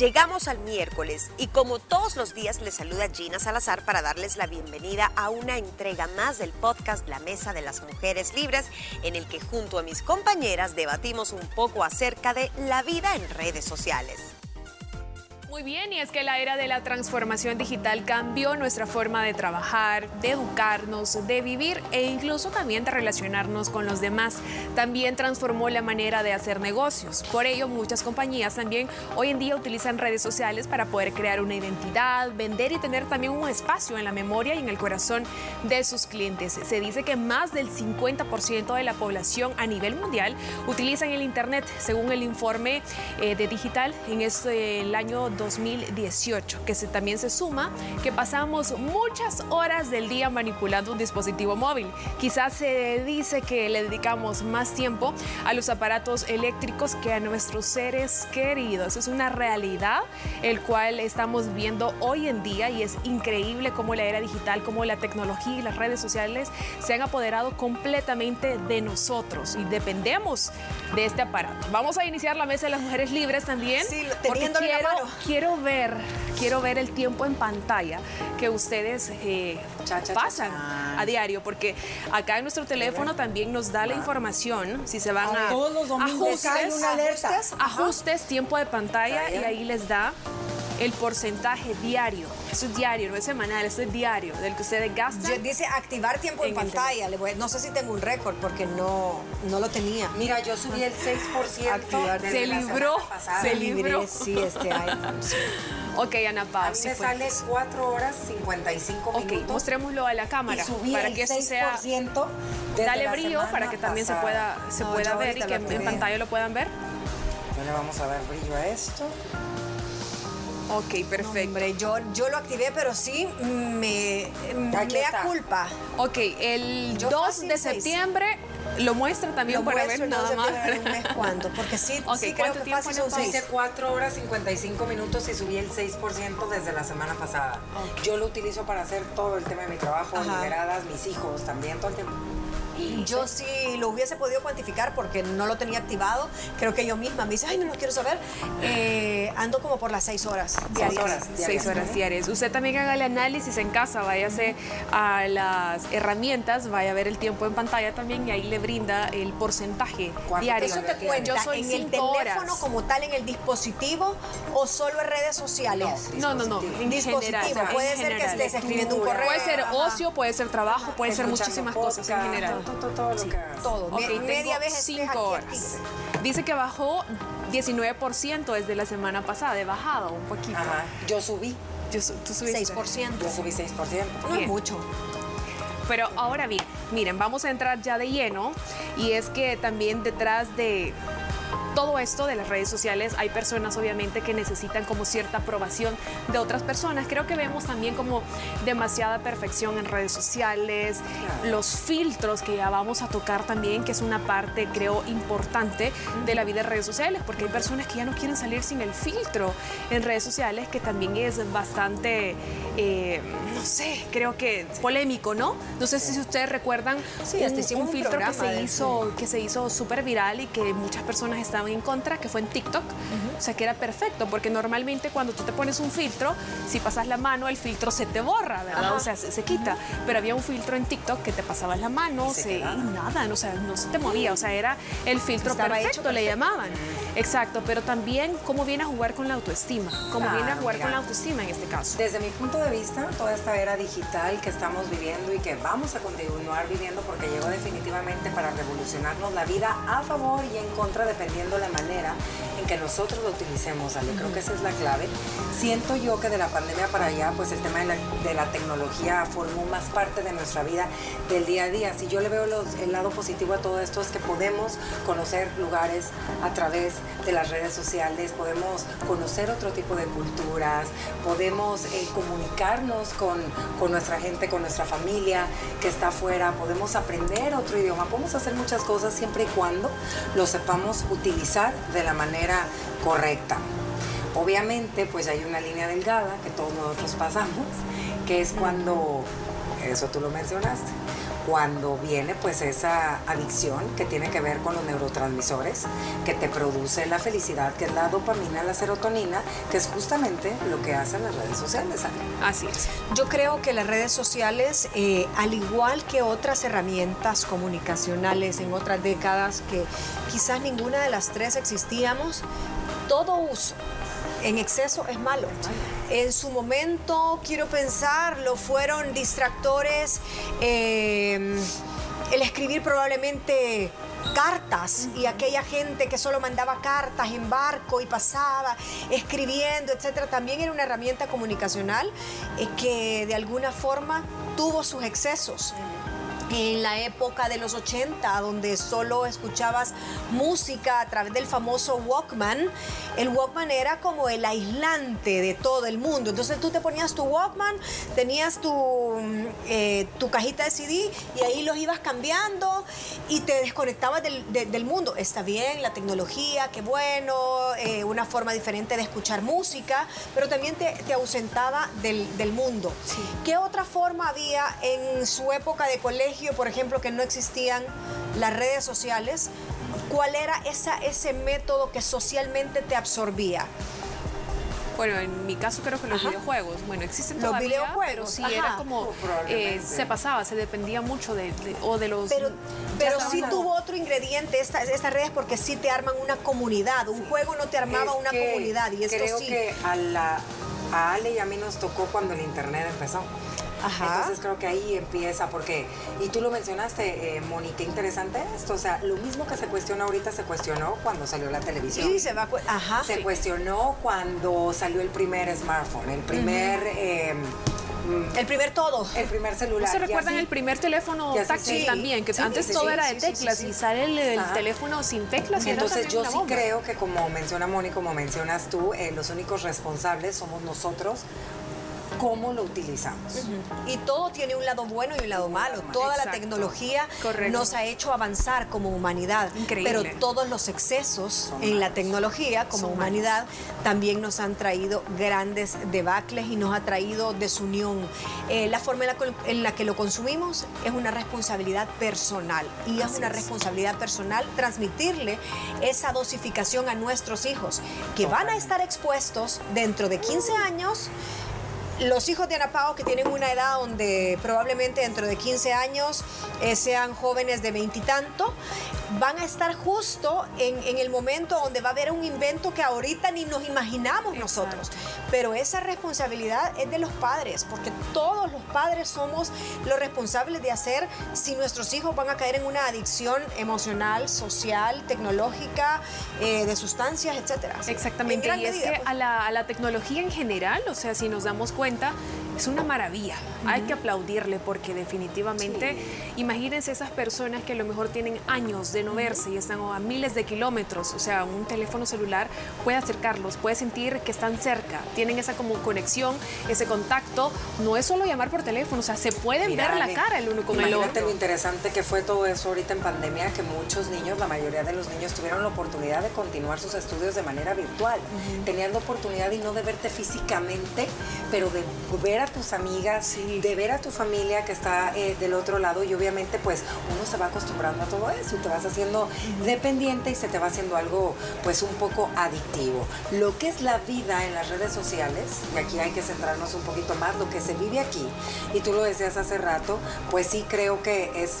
Llegamos al miércoles y como todos los días les saluda Gina Salazar para darles la bienvenida a una entrega más del podcast La Mesa de las Mujeres Libres en el que junto a mis compañeras debatimos un poco acerca de la vida en redes sociales. Muy bien, y es que la era de la transformación digital cambió nuestra forma de trabajar, de educarnos, de vivir e incluso también de relacionarnos con los demás. También transformó la manera de hacer negocios. Por ello, muchas compañías también hoy en día utilizan redes sociales para poder crear una identidad, vender y tener también un espacio en la memoria y en el corazón de sus clientes. Se dice que más del 50% de la población a nivel mundial utilizan el Internet, según el informe eh, de Digital en este, el año 2018, que se, también se suma que pasamos muchas horas del día manipulando un dispositivo móvil. Quizás se dice que le dedicamos más tiempo a los aparatos eléctricos que a nuestros seres queridos. Es una realidad el cual estamos viendo hoy en día y es increíble cómo la era digital, cómo la tecnología y las redes sociales se han apoderado completamente de nosotros y dependemos de este aparato. Vamos a iniciar la mesa de las mujeres libres también. Sí, porque teniéndole la quiero, mano. Quiero ver, quiero ver el tiempo en pantalla que ustedes eh, Cha, cha, cha, pasan a diario, porque acá en nuestro teléfono también nos da la información, si se van a Todos los domingos cae una alerta. ajustes, ajustes, tiempo de pantalla y ahí les da el porcentaje diario. Eso es diario, no es semanal, eso es diario, del que ustedes gastan. Yo- dice activar tiempo en, En pantalla. Le voy- no sé si tengo un récord porque no, no lo tenía. Mira, yo subí el 6% Activar. Se libró, se libró. sí, este iPhone. sí. Ok, Ana A Pau, mí sí me sale 4 horas 55 Ok, minutos. A la cámara para que esto sea 6% desde Dale brillo para que también se pueda, se No, pueda ver y que en pantalla lo puedan ver. Le vamos a dar brillo a esto. Ok, perfecto. Hombre, yo, yo lo activé, pero sí me, me da culpa. Ok, el Yo 2 fácil de septiembre lo muestra también Lo para muestro ver el 2 nada de más. un mes cuándo, porque sí, Ok, sí creo ¿cuánto que tiempo fácil son. Hice 4 horas 55 minutos y subí el 6% desde la semana pasada. Yo lo utilizo para hacer todo el tema de mi trabajo, Ajá. liberadas, mis hijos también, todo el tiempo. Yo sí lo hubiese podido cuantificar porque no lo tenía activado. Creo que yo misma me dice, ay, no lo quiero saber. Eh, ando como por las seis horas diarias. horas. Seis horas diarias. Usted también haga el análisis en casa, váyase a las herramientas, vaya a ver el tiempo en pantalla también y ahí le brinda el porcentaje ¿Cuánto diario. Eso te cuenta Yo soy en el teléfono horas. como tal, en el dispositivo o solo en redes sociales. No, no, no, en Dispositivo. general. en Puede ser que estés escribiendo un correo. Puede ser ocio, puede ser trabajo, puede ser muchísimas cosas en general. Todo, todo, todo lo que hagas. Todo. Ok, Me- media vez cinco horas. Dice que bajó 19% desde la semana pasada, he bajado un poquito. Ajá. Yo subí. Yo tú subiste. 6%. Yo subí 6%. No es mucho. Pero ahora bien, miren, vamos a entrar ya de lleno y es que también detrás de todo esto de las redes sociales hay personas obviamente que necesitan como cierta aprobación de otras personas. Creo que vemos también como demasiada perfección en redes sociales, Claro. los filtros que ya vamos a tocar también, que es una parte creo importante de la vida en redes sociales, porque hay personas que ya no quieren salir sin el filtro en redes sociales, que también es bastante, eh, no sé, creo que polémico, ¿no? No sé si ustedes recuerdan Sí, hicimos un filtro que se hizo que se hizo súper viral y que muchas personas estaban en contra, que fue en TikTok. O sea, que era perfecto, porque normalmente cuando tú te pones un filtro, si pasas la mano, el filtro se te borra, ¿verdad? Ajá. O sea, se, se quita. Pero había un filtro en TikTok que te pasabas la mano, Y se y nada, o sea, no se te movía. O sea, era el filtro hecho perfecto, le llamaban. Exacto, pero también cómo viene a jugar con la autoestima, cómo Claro, viene a jugar con mira. la autoestima en este caso. Desde mi punto de vista, toda esta era digital que estamos viviendo y que vamos a continuar viviendo porque llegó definitivamente para revolucionarnos la vida a favor y en contra dependiendo la manera en que nosotros utilicemos, Ale. Creo que esa es la clave. Siento yo que de la pandemia para allá, pues el tema de la, de la tecnología formó más parte de nuestra vida del día a día. Si yo le veo los- el lado positivo a todo esto es que podemos conocer lugares a través de las redes sociales, podemos conocer otro tipo de culturas, podemos eh, comunicarnos con, con nuestra gente, con nuestra familia que está afuera, podemos aprender otro idioma, podemos hacer muchas cosas siempre y cuando lo sepamos utilizar de la manera correcta. Obviamente, pues hay una línea delgada que todos nosotros pasamos, que es cuando, eso tú lo mencionaste, cuando viene pues esa adicción que tiene que ver con los neurotransmisores que te produce la felicidad, que es la dopamina, la serotonina, que es justamente lo que hacen las redes sociales. Así es. Yo creo que las redes sociales, eh, al igual que otras herramientas comunicacionales en otras décadas que quizás ninguna de las tres existíamos, todo uso en exceso es malo. En su momento, quiero pensar, lo fueron distractores, eh, el escribir probablemente cartas y aquella gente que solo mandaba cartas en barco y pasaba escribiendo, etcétera, también era una herramienta comunicacional eh, que de alguna forma tuvo sus excesos en la época de los 80, donde solo escuchabas música a través del famoso Walkman, el Walkman era como el aislante de todo el mundo. Entonces tú te ponías tu Walkman, tenías tu, eh, tu cajita de CD y ahí los ibas cambiando y te desconectabas del, mundo. Está bien, la tecnología, qué bueno, eh, una forma diferente de escuchar música, pero también te, ausentaba del, mundo. ¿Qué otra forma había en su época de colegio? Por ejemplo, que no existían las redes sociales, ¿cuál era esa, ese método que socialmente te absorbía? Bueno, en mi caso creo que los videojuegos, bueno, existen los videojuegos, pero sí era como eh, se pasaba, se dependía mucho de, o de los. Pero, pero sí tuvo otro ingrediente estas esta redes porque sí te arman una comunidad. Un juego no te armaba una comunidad y esto creo sí. que a la a Ale y a mí nos tocó cuando el internet empezó. Entonces creo que ahí empieza, porque, y tú lo mencionaste, eh, Moni, qué interesante esto. O sea, lo mismo que se cuestiona ahorita se cuestionó cuando salió la televisión. Sí, se va Ajá. Se cuestionó cuando salió el primer smartphone, el primer. Em, el primer todo. El primer celular. ¿Se recuerdan el primer teléfono táctil también? Que antes todo era de teclas y sale el, teléfono sin teclas. Y Entonces yo sí creo que como menciona Moni, como mencionas tú, eh, los únicos responsables somos nosotros cómo lo utilizamos. Y todo tiene un lado bueno y un lado malo. Toda la tecnología nos ha hecho avanzar como humanidad. Pero todos los excesos en la tecnología como humanidad también nos han traído grandes debacles y nos ha traído desunión. Eh, la forma en la, que lo consumimos es una responsabilidad personal y es una responsabilidad personal transmitirle esa dosificación a nuestros hijos que van a estar expuestos dentro de 15 años los hijos de Ana Pao que tienen una edad donde probablemente dentro de 15 años eh, sean jóvenes de veintitanto, van a estar justo en, el momento donde va a haber un invento que ahorita ni nos imaginamos nosotros. Pero esa responsabilidad es de los padres, porque todos los padres somos los responsables de hacer si nuestros hijos van a caer en una adicción emocional, social, tecnológica, eh, de sustancias, etcétera. Exactamente, y es que pues. a la, a la tecnología en general, o sea, si nos damos cuenta, es una maravilla. Hay que aplaudirle porque definitivamente, imagínense esas personas que a lo mejor tienen años de no verse y están a miles de kilómetros. O sea, un teléfono celular puede acercarlos, puede sentir que están cerca, tienen esa como conexión, ese contacto. No es solo llamar por teléfono, o sea, se pueden ver la cara el uno con el otro. Imagínate lo interesante que fue todo eso ahorita en pandemia, que muchos niños, la mayoría de los niños tuvieron la oportunidad de continuar sus estudios de manera virtual. Tenían la oportunidad y no de verte físicamente, pero de ver a tus amigas, de ver a tu familia que está eh, del otro lado y obviamente pues uno se va acostumbrando a todo eso y te vas haciendo dependiente y se te va haciendo algo pues un poco adictivo. Lo que es la vida en las redes sociales, y aquí hay que centrarnos un poquito más, lo que se vive aquí, y tú lo decías hace rato, pues sí creo que es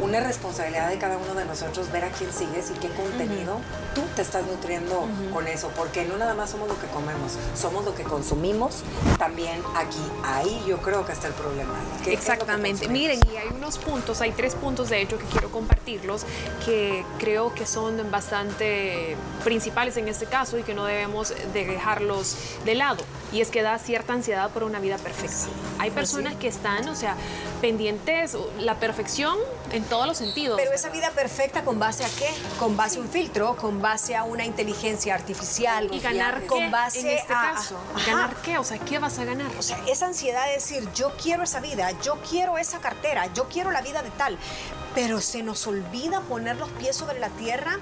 una responsabilidad de cada uno de nosotros ver a quién sigues y qué contenido tú te estás nutriendo con eso, porque no nada más somos lo que comemos, somos lo que consumimos también aquí. Ahí yo creo que está el problema. Exactamente. Miren, y hay unos puntos, hay tres puntos de hecho que quiero compartirlos que creo que son bastante principales en este caso y que no debemos de dejarlos de lado. Y es que da cierta ansiedad por una vida perfecta. Hay pues personas que están, o sea, pendientes, la perfección en todos los sentidos. Pero esa vida perfecta con base a qué? Con base a un filtro, con base a una inteligencia artificial. Y ganar con base en este a, caso. ¿Ganar qué? O sea, ¿qué vas a ganar? O sea, esa ansiedad de decir, yo quiero esa vida, yo quiero esa cartera, yo quiero la vida de tal. Pero se nos olvida poner los pies sobre la tierra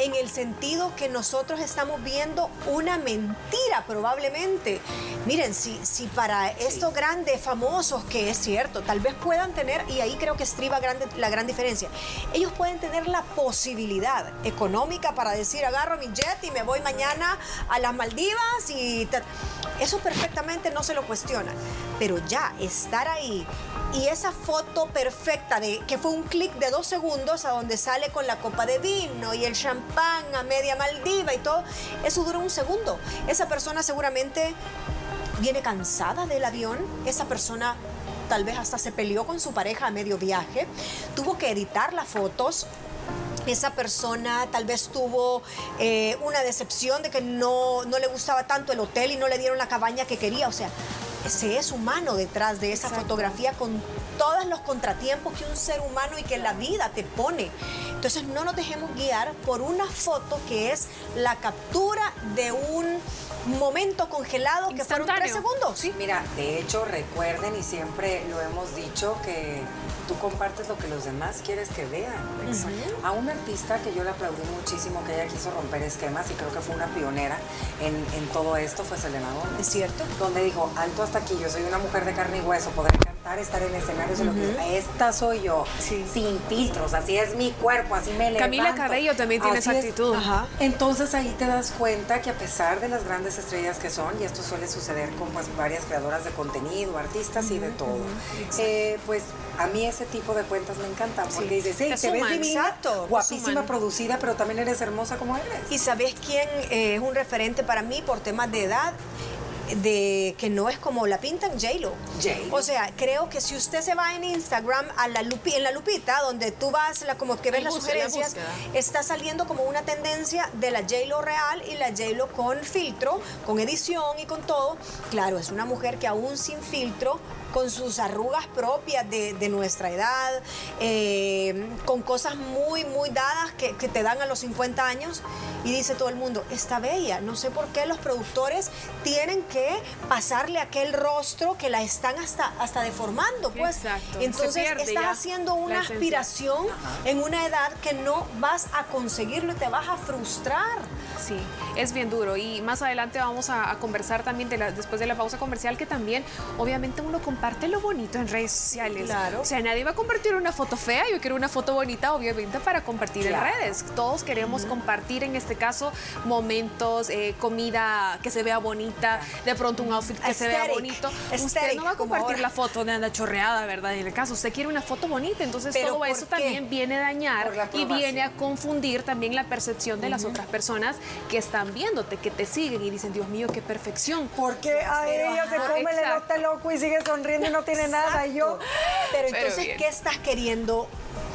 en el sentido que nosotros estamos viendo una mentira probablemente. Miren, si, si para estos grandes famosos, que es cierto, tal vez puedan tener, y ahí creo que estriba grande, la gran diferencia, ellos pueden tener la posibilidad económica para decir, agarro mi jet y me voy mañana a las Maldivas y... Eso perfectamente no se lo cuestionan, pero ya estar ahí y esa foto perfecta de que fue un clic de dos segundos a donde sale con la copa de vino y el champán a media Maldiva y todo, eso dura un segundo. Esa persona seguramente viene cansada del avión, esa persona tal vez hasta se peleó con su pareja a medio viaje, tuvo que editar las fotos, esa persona tal vez tuvo eh, una decepción de que no, no, le gustaba tanto el hotel y no le dieron la cabaña que quería. O sea, ese es humano detrás de esa fotografía con todos los contratiempos que un ser humano y que la vida te pone. Entonces no nos dejemos guiar por una foto que es la captura de un momento congelado que fueron tres segundos. Sí. Mira, de hecho recuerden y siempre lo hemos dicho que tú compartes lo que los demás quieres que vean. A una artista que yo le aplaudí muchísimo, que ella quiso romper esquemas y creo que fue una pionera en, todo esto, fue Selena Gómez. Es cierto. Donde dijo, alto hasta aquí, yo soy una mujer de carne y hueso, poder cantar, estar en escenarios, lo que esta soy yo, sin filtros, así es mi cuerpo, así me levanto. Camila Cabello también tiene esa actitud. Entonces ahí te das cuenta que a pesar de las grandes estrellas que son, y esto suele suceder con pues, varias creadoras de contenido, artistas y de todo, eh, pues a mí ese tipo de cuentas me encantan porque dices, hey, te ves divina, guapísima, producida, pero también eres hermosa como eres. ¿Y sabes quién es un referente para mí por temas de edad? De que no es como la pintan J-Lo. O sea, creo que si usted se va en Instagram a la lupi, en la lupita, donde tú vas, la, como que ves las sugerencias, está saliendo como una tendencia de la J-Lo real y la J-Lo con filtro, con edición y con todo. Claro, es una mujer que aún sin filtro con sus arrugas propias de, nuestra edad, eh, con cosas muy, muy dadas que, que, te dan a los 50 años. Y dice todo el mundo, está bella. No sé por qué los productores tienen que pasarle aquel rostro que la están hasta, hasta deformando, pues. Entonces estás haciendo una aspiración en una edad que no vas a conseguirlo y te vas a frustrar. Sí, es bien duro y más adelante vamos a, conversar también de la, después de la pausa comercial que también obviamente uno comparte lo bonito en redes sociales. Claro. O sea, nadie va a compartir una foto fea, yo quiero una foto bonita obviamente para compartir en redes. Todos queremos compartir en este caso momentos, eh, comida que se vea bonita, de pronto un outfit que se vea bonito. Usted no va a compartir la foto de anda chorreada, ¿verdad? En el caso, usted quiere una foto bonita, entonces todo eso también viene a dañar y viene a confundir también la percepción de las otras personas que están viéndote, que te siguen y dicen, Dios mío, qué perfección. Porque a ella se come, le nota loco y sigue sonriendo y no tiene nada. Y yo, pero entonces, ¿qué estás queriendo?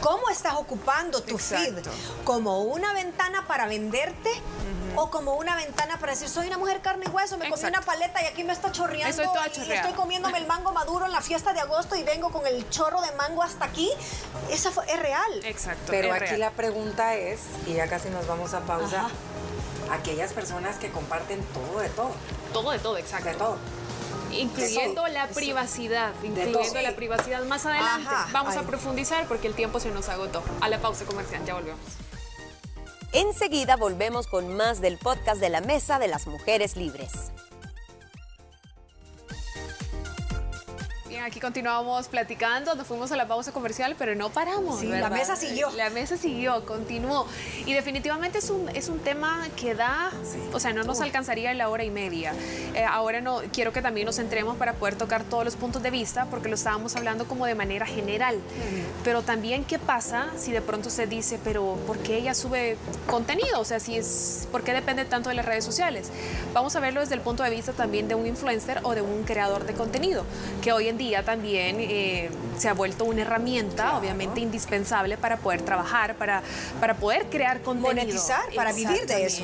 ¿Cómo estás ocupando tu feed? ¿Como una ventana para venderte? o como una ventana para decir, soy una mujer carne y hueso, me comí una paleta y aquí me está chorreando y estoy comiéndome el mango maduro en la fiesta de agosto y vengo con el chorro de mango hasta aquí. Esa es real. Exacto. Pero aquí la pregunta es, y ya casi nos vamos a pausa, aquellas personas que comparten todo de todo. Todo de todo, exacto. De todo incluyendo la privacidad, incluyendo la privacidad más adelante. Vamos a profundizar porque el tiempo se nos agotó. A la pausa comercial, ya volvemos. Enseguida volvemos con más del podcast de la Mesa de las Mujeres Libres. Aquí continuamos platicando, nos fuimos a la pausa comercial, pero no paramos. la mesa siguió. La mesa siguió, continuó. Y definitivamente es un, es un tema que da, o sea, no nos alcanzaría la hora y media. Eh, ahora no quiero que también nos centremos para poder tocar todos los puntos de vista, porque lo estábamos hablando como de manera general. Pero también, ¿qué pasa si de pronto se dice, pero ¿por qué ella sube contenido? O sea, si es, ¿por qué depende tanto de las redes sociales? Vamos a verlo desde el punto de vista también de un influencer o de un creador de contenido, que hoy en día también eh, se ha vuelto una herramienta, obviamente indispensable para poder trabajar, para, para poder crear contenido. Monetizar, para vivir de eso.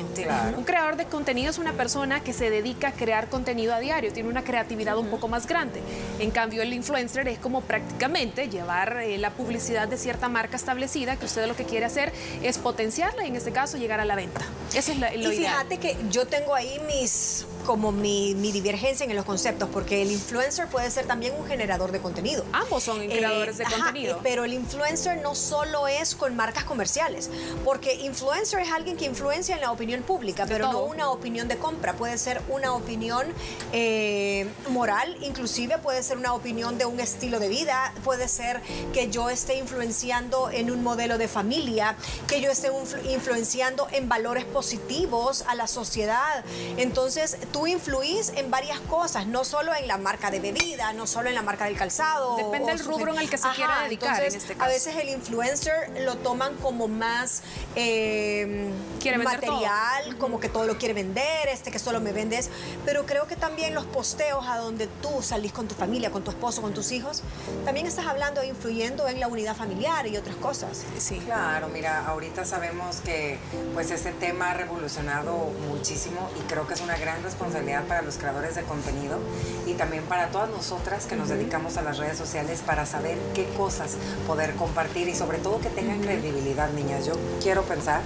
Un creador de contenido es una persona que se dedica a crear contenido a diario, tiene una creatividad un poco más grande. En cambio, el influencer es como prácticamente llevar eh, la publicidad de cierta marca establecida, que usted lo que quiere hacer es potenciarla y en este caso llegar a la venta. Esa es la, lo y fíjate que yo tengo ahí mis como mi, mi divergencia en los conceptos, porque el influencer puede ser también un generador de contenido. Ambos son creadores de contenido. eh, pero el influencer no solo es con marcas comerciales, porque influencer es alguien que influencia en la opinión pública, De pero no una opinión de compra. Puede ser una opinión eh, moral, inclusive puede ser una opinión de un estilo de vida, puede ser que yo esté influenciando en un modelo de familia, que yo esté influ- influenciando en valores positivos a la sociedad. Entonces, tú influís en varias cosas, no solo en la marca de bebida, no solo en la marca del calzado. Depende del rubro en el que se quiera dedicar, en entonces, este A caso. veces el influencer lo toman como más eh, Quiere vender todo. material, como que todo lo quiere vender, este que solo me vendes. Pero creo que también los posteos a donde tú salís con tu familia, con tu esposo, con tus hijos, también estás hablando e influyendo en la unidad familiar y otras cosas. Sí. Claro, mira, ahorita sabemos que pues este tema ha revolucionado muchísimo y creo que es una gran responsabilidad para los creadores de contenido y también para todas nosotras que nos dedicamos a las redes sociales para saber qué cosas poder compartir y sobre todo que tengan credibilidad, niñas. Yo quiero pensar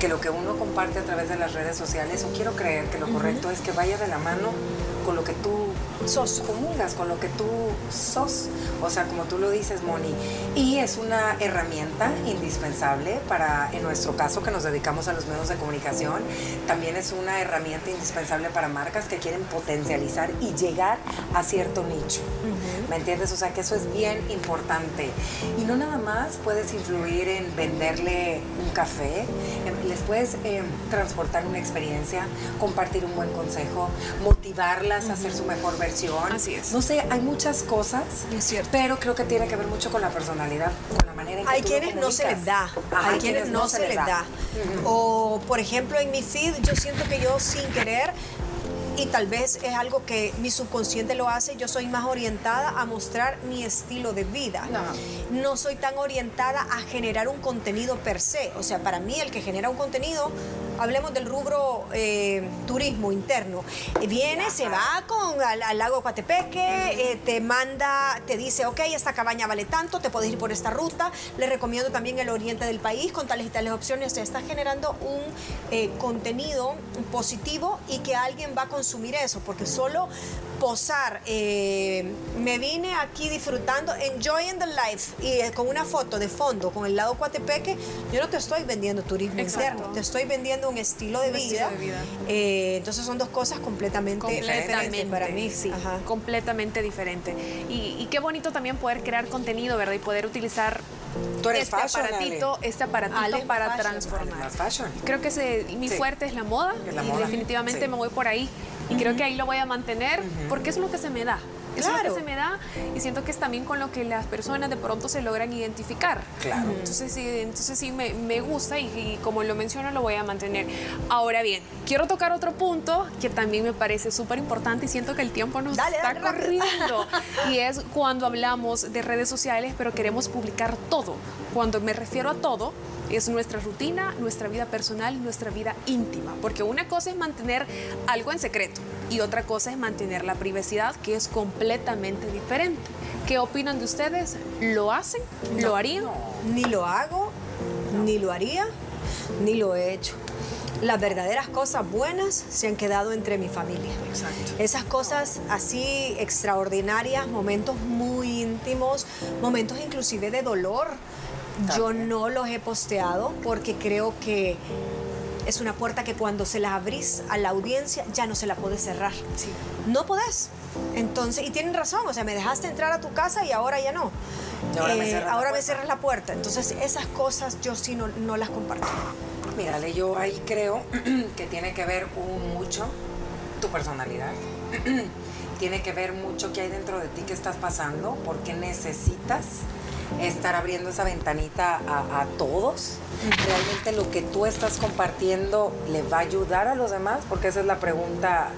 que lo que uno comparte a través de las redes sociales, o quiero creer que lo correcto es que vaya de la mano con lo que tú sos, comulgas, con lo que tú sos. O sea, como tú lo dices, Moni. Y es una herramienta indispensable para, en nuestro caso, que nos dedicamos a los medios de comunicación, también es una herramienta indispensable para marcas que quieren potencializar y llegar a cierto nicho. ¿Me entiendes? O sea, que eso es bien importante. Y no nada más puedes influir en venderle un café, em, les puedes em, transportar una experiencia, compartir un buen consejo, motivarlas a hacer su mejor versión. Así es. No sé, hay muchas cosas, Es cierto. pero creo que tiene que ver mucho con la personalidad, con la manera en que Hay tú quienes no se les da. Ajá, hay quienes no se les da. O, por ejemplo, en mi feed, yo siento que yo sin querer, y tal vez es algo que mi subconsciente lo hace, yo soy más orientada a mostrar mi estilo de vida. No soy tan orientada a generar un contenido per se. O sea, para mí el que genera un contenido, hablemos del rubro eh, turismo interno, eh, viene, se va con al, al lago Coatepeque, eh, te manda, te dice, ok, esta cabaña vale tanto, te puedes ir por esta ruta, le recomiendo también el oriente del país con tales y tales opciones, o sea, está generando un contenido positivo y que alguien va a consumir eso, porque solo posar, eh, me vine aquí disfrutando, enjoying the life, y eh, con una foto de fondo, con el lado Coatepeque, yo no te estoy vendiendo turismo Exacto. interno, te estoy vendiendo un estilo de Un vida. estilo de vida. Eh, entonces son dos cosas completamente diferentes para mí. sí, Ajá. completamente diferente. Y, y qué bonito también poder crear contenido, ¿verdad? Y poder utilizar Tú eres este fashion, aparatito, este aparatito Ale, para fashion. transformar. Creo que ese- mi Sí. fuerte es la moda la y moda, definitivamente sí. me voy por ahí. Y creo que ahí lo voy a mantener porque es lo que se me da. Es lo Claro. que se me da y siento que es también con lo que las personas de pronto se logran identificar. Claro. Entonces sí, entonces sí me, me gusta y, y como lo menciono lo voy a mantener. Ahora bien, quiero tocar otro punto que también me parece súper importante y siento que el tiempo nos Dale, está dale, corriendo. y es cuando hablamos de redes sociales, pero queremos publicar todo. Cuando me refiero a todo, es nuestra rutina, nuestra vida personal, nuestra vida íntima. Porque una cosa es mantener algo en secreto y otra cosa es mantener la privacidad, que es completamente diferente. ¿Qué opinan de ustedes? ¿Lo hacen? ¿Lo harían? Ni lo hago, ni lo haría, ni lo he hecho. Las verdaderas cosas buenas se han quedado entre mi familia. Exacto. Esas cosas así extraordinarias, momentos muy íntimos, momentos inclusive de dolor, yo no los he posteado porque creo que es una puerta que cuando se la abrís a la audiencia ya no se la puedes cerrar. Sí. No podés. Entonces, y tienen razón, o sea, me dejaste entrar a tu casa y ahora ya no. Y ahora me Eh, cierras la ahora me puerta. cierras la puerta. Entonces, esas cosas yo sí no, no las comparto. Mírale, yo ahí creo que tiene que ver un mucho tu personalidad. tiene que ver mucho qué hay dentro de ti que estás pasando, porque necesitas estar abriendo esa ventanita a, a todos. Realmente lo que tú estás compartiendo le va a ayudar a los demás, porque esa es la pregunta.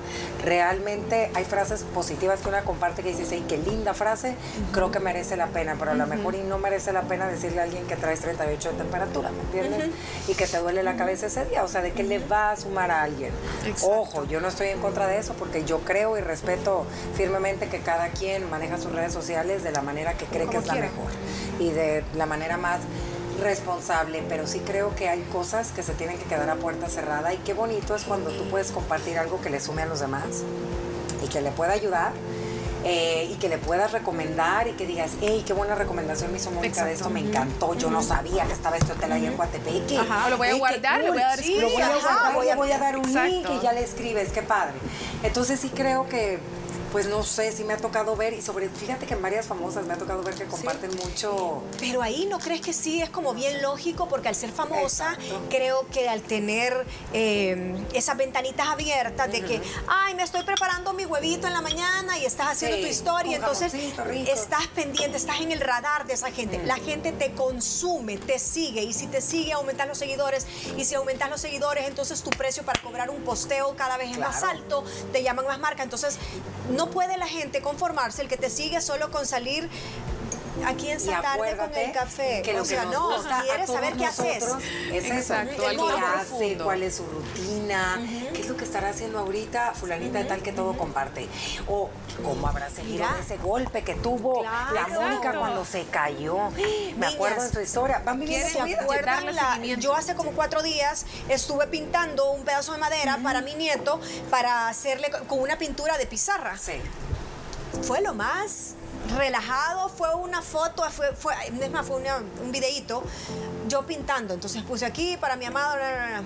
Realmente hay frases positivas que una comparte que dices, hey, qué linda frase, creo que merece la pena, pero a lo mejor y no merece la pena decirle a alguien que traes 38 de temperatura, ¿me entiendes? Y que te duele la cabeza ese día, o sea, de que le va a sumar a alguien. Exacto. Ojo, yo no estoy en contra de eso porque yo creo y respeto firmemente que cada quien maneja sus redes sociales de la manera que cree que es la mejor y de la manera más responsable, pero sí creo que hay cosas que se tienen que quedar a puerta cerrada y qué bonito es cuando tú puedes compartir algo que le sume a los demás y que le pueda ayudar. eh, y que le puedas recomendar y que digas, hey, qué buena recomendación me hizo Mónica de esto, me encantó, yo no sabía que estaba este hotel ahí en Coatepeque. Ajá, lo voy a Ey, guardar, le voy a dar Sí, lo voy a screenshot. guardar, voy a, Exacto. voy a dar un link Exacto. y ya le escribes, qué padre. Entonces sí creo que, pues no sé, sí me ha tocado ver y sobre, fíjate que en varias famosas me ha tocado ver que comparten mucho. Pero ahí no crees que sí es como bien lógico, porque al ser famosa, Exacto. creo que al tener eh, esas ventanitas abiertas de que, ay, me estoy preparando mi huevito en la mañana y estás haciendo Sí, tu historia, entonces estás pendiente, estás en el radar de esa gente. La gente te consume, te sigue y si te sigue aumentas los seguidores y si aumentas los seguidores, entonces tu precio para cobrar un posteo cada vez es más alto, te llaman más marca. Entonces, no puede la gente conformarse, el que te sigue solo con salir aquí en esta tarde con el café. que o sea, que no, quieres saber qué haces. Es Exacto, más hace, cuál es su rutina, estará haciendo ahorita fulanita de tal que todo comparte. O cómo habrá seguido Mira. ese golpe que tuvo Claro. la Mónica Exacto. cuando se cayó. Me acuerdo de su historia. Van viviendo ¿quieren su vida. acuerdan? ¿Recuerdan darle la- seguimiento. yo hace como cuatro días estuve pintando un pedazo de madera para mi nieto para hacerle co- con una pintura de pizarra. Sí. Fue lo más relajado, fue una foto, fue, fue, es más, fue una- un videíto, yo pintando. Entonces puse aquí para mi amado, bla, bla, bla.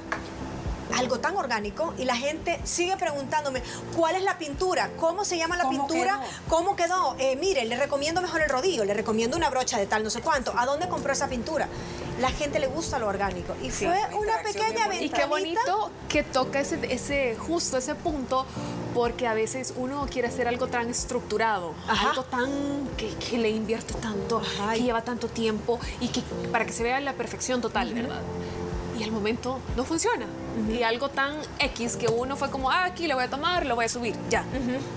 Algo tan orgánico y la gente sigue preguntándome cuál es la pintura, cómo se llama la ¿Cómo pintura, quedó? cómo quedó. Eh, mire, le recomiendo mejor el rodillo, le recomiendo una brocha de tal no sé cuánto. ¿A dónde compró esa pintura? La gente le gusta lo orgánico y Sí, fue una pequeña bien Y qué bonito que toca ese, ese justo ese punto, porque a veces uno quiere hacer algo tan estructurado, Ajá. algo tan que, que le invierte tanto, Ajá. que lleva tanto tiempo y que para que se vea la perfección total, ¿verdad? Y al momento no funciona. Y algo tan X que uno fue como, ah, aquí lo voy a tomar, lo voy a subir, ya.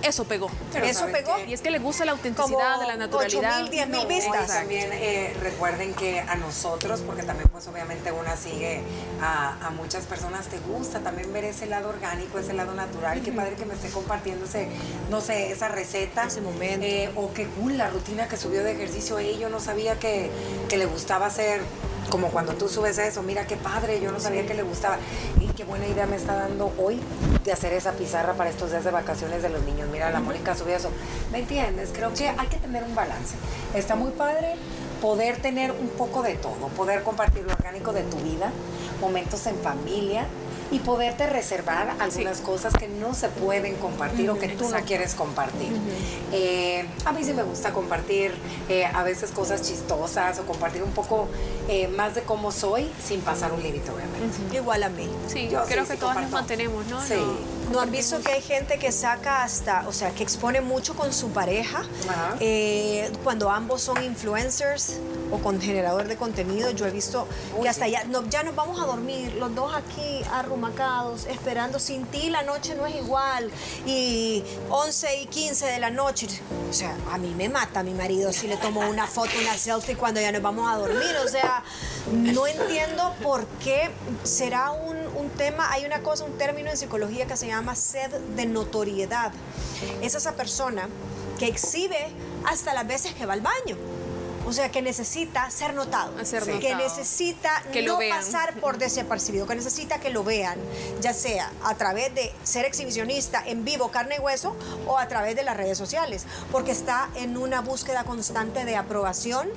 Eso pegó. Pero Eso ¿sabes pegó. qué? Y es que le gusta la autenticidad de la naturalidad. 8,000, 10,000 No, vistas. y también eh, recuerden que a nosotros, porque también pues obviamente una sigue a, a muchas personas, te gusta también ver ese lado orgánico, ese lado natural. Qué padre que me esté compartiendo ese, no sé, esa receta. Ese momento. Eh, o qué cool la rutina que subió de ejercicio. Ey, yo no sabía que, que le gustaba hacer como cuando tú subes eso, mira qué padre, yo no sabía que le gustaba. Y qué buena idea me está dando hoy de hacer esa pizarra para estos días de vacaciones de los niños. Mira, la Mónica subió eso. ¿Me entiendes? Creo que hay que tener un balance. Está muy padre poder tener un poco de todo, poder compartir lo orgánico de tu vida, momentos en familia y poderte reservar algunas cosas que no se pueden compartir o que tú no quieres compartir. Eh, a mí sí me gusta compartir eh, a veces cosas chistosas o compartir un poco eh, más de cómo soy sin pasar un límite, obviamente. Igual a mí. Sí, Yo creo sí, que sí todas nos comparto. mantenemos, ¿no? Sí. ¿No han visto que hay gente que saca hasta, o sea, que expone mucho con su pareja? Ajá. eh, cuando ambos son influencers o con generador de contenido, yo he visto que hasta ya, no, ya nos vamos a dormir, los dos aquí arrumacados, esperando. Sin ti la noche no es igual. Y 11 y 15 de la noche. O sea, a mí me mata mi marido si le tomo una foto, una selfie cuando ya nos vamos a dormir. O sea, no entiendo por qué será un, un tema, hay una cosa, un término en psicología que se llama sed de notoriedad. Es esa persona que exhibe hasta las veces que va al baño. O sea, que necesita ser notado. Ser Que notado. necesita Que no pasar por desapercibido, que necesita que lo vean, ya sea a través de ser exhibicionista en vivo, carne y hueso, o a través de las redes sociales, porque está en una búsqueda constante de aprobación,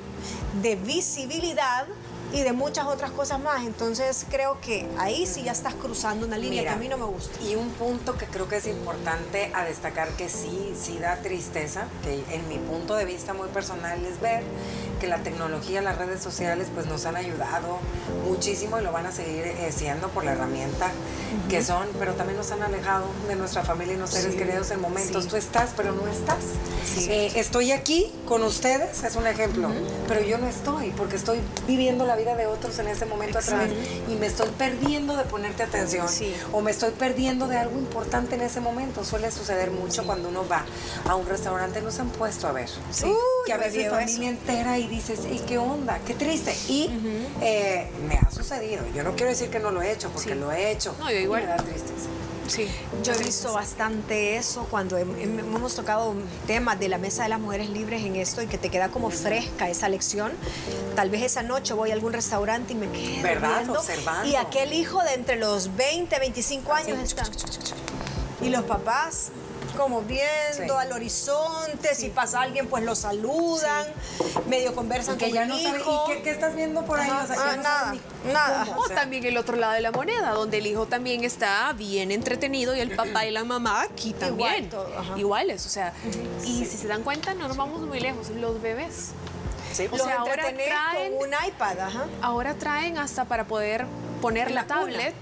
de visibilidad y de muchas otras cosas más. Entonces creo que ahí sí ya estás cruzando una línea Mira, que a mí no me gusta. Y un punto que creo que es importante a destacar que sí, sí da tristeza, que en mi punto de vista muy personal es ver que la tecnología, las redes sociales, pues nos han ayudado muchísimo y lo van a seguir eh, siendo por la herramienta que son, pero también nos han alejado de nuestra familia y nuestros seres queridos en momentos. sí. Tú estás, pero no estás. Eh, estoy aquí con ustedes, es un ejemplo, pero yo no estoy porque estoy viviendo la vida de otros en este momento a través y me estoy perdiendo de ponerte atención Sí. o me estoy perdiendo de algo importante en ese momento. Suele suceder mucho cuando uno va a un restaurante, nos han puesto a ver. Sí. Que a veces familia entera y dices, ¿y qué onda? Qué triste. Y eh, me ha sucedido. Yo no quiero decir que no lo he hecho, porque lo he hecho. No, yo igual. Y me da tristeza. Sí. Yo he visto bastante eso cuando hem- hem- hemos tocado temas de la mesa de las mujeres libres en esto y que te queda como fresca esa lección. Tal vez esa noche voy a algún restaurante y me quedo ¿Verdad? viendo, Observando. y aquel hijo de entre los 20, 25 años está. Y los papás como viendo Sí. al horizonte, si pasa alguien pues lo saludan, medio conversan Que con ya el no sabe, hijo. ¿y qué, qué estás viendo por ahí? O sea, ah, no nada, ni nada. O o sea, también el otro lado de la moneda, donde el hijo también está bien entretenido y el papá y la mamá aquí también. Igual todo, ajá. Iguales, o sea. Y si se dan cuenta, no nos vamos muy lejos. Los bebés. sí. O Los sea, ahora traen- con un iPad, ajá. Ahora traen hasta para poder poner la, tablet.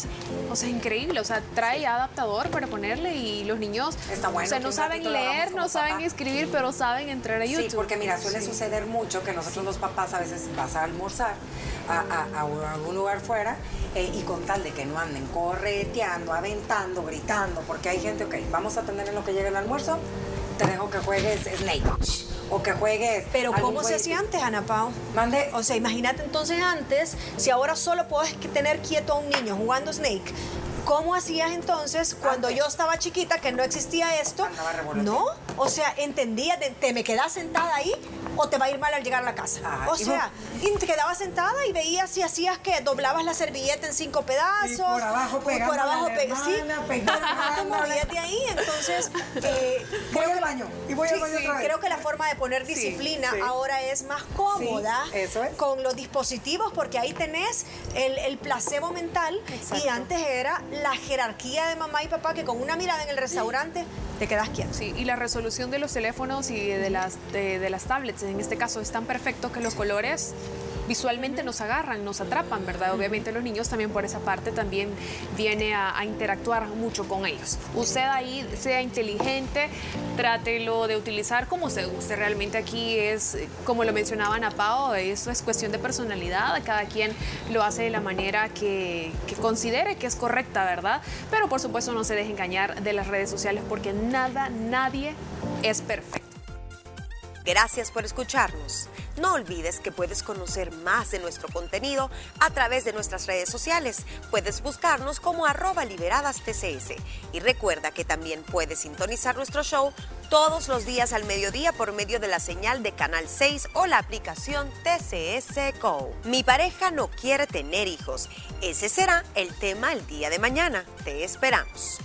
O sea, increíble. O sea, trae adaptador para ponerle y los niños. Está bueno o sea, no saben leer, no saben papá. escribir, pero saben entrar a YouTube. Sí, porque mira, suele Sí. suceder mucho que nosotros los papás a veces vas a almorzar a, algún lugar fuera eh, y con tal de que no anden correteando, aventando, gritando, porque hay gente, ok, vamos a tener en lo que llega el almuerzo, te dejo que juegues Snake o que juegues... Pero ¿cómo se hacía antes, Ana Pao? Mande, O sea, imagínate entonces antes, si ahora solo puedes tener quieto a un niño jugando Snake, ¿cómo hacías entonces cuando Antes. yo estaba chiquita que no existía esto? Andaba. No, o sea, entendía, de- te me quedas sentada ahí o te va a ir mal al llegar a la casa. Ah, o y sea, y te quedabas sentada y veías si hacías que doblabas la servilleta en cinco pedazos. Y por abajo o pegándole por abajo a la pe- hermana, sí, movías de ahí, entonces... eh, voy al baño y voy al Sí, baño sí, otra vez. creo que la forma de poner disciplina sí. ahora es más cómoda Sí, eso es. con los dispositivos porque ahí tenés el, el placebo mental y antes era la jerarquía de mamá y papá que con una mirada en el restaurante te quedas quieto. Sí, y la resolución de los teléfonos y de las, de, de las tablets, en este caso, es tan perfecto que los colores visualmente nos agarran, nos atrapan, ¿verdad? Obviamente los niños también por esa parte también viene a, a interactuar mucho con ellos. Usted ahí sea inteligente, trátelo de utilizar como se guste. Realmente aquí es, como lo mencionaba Ana Pao, eso es cuestión de personalidad, cada quien lo hace de la manera que, que considere que es correcta, ¿verdad? Pero por supuesto no se deje engañar de las redes sociales porque nada, nadie es perfecto. Gracias por escucharnos. No olvides que puedes conocer más de nuestro contenido a través de nuestras redes sociales. Puedes buscarnos como arroba liberadas TCS. Y recuerda que también puedes sintonizar nuestro show todos los días al mediodía por medio de la señal de Canal 6 o la aplicación TCS Go. Mi pareja no quiere tener hijos. Ese será el tema el día de mañana. Te esperamos.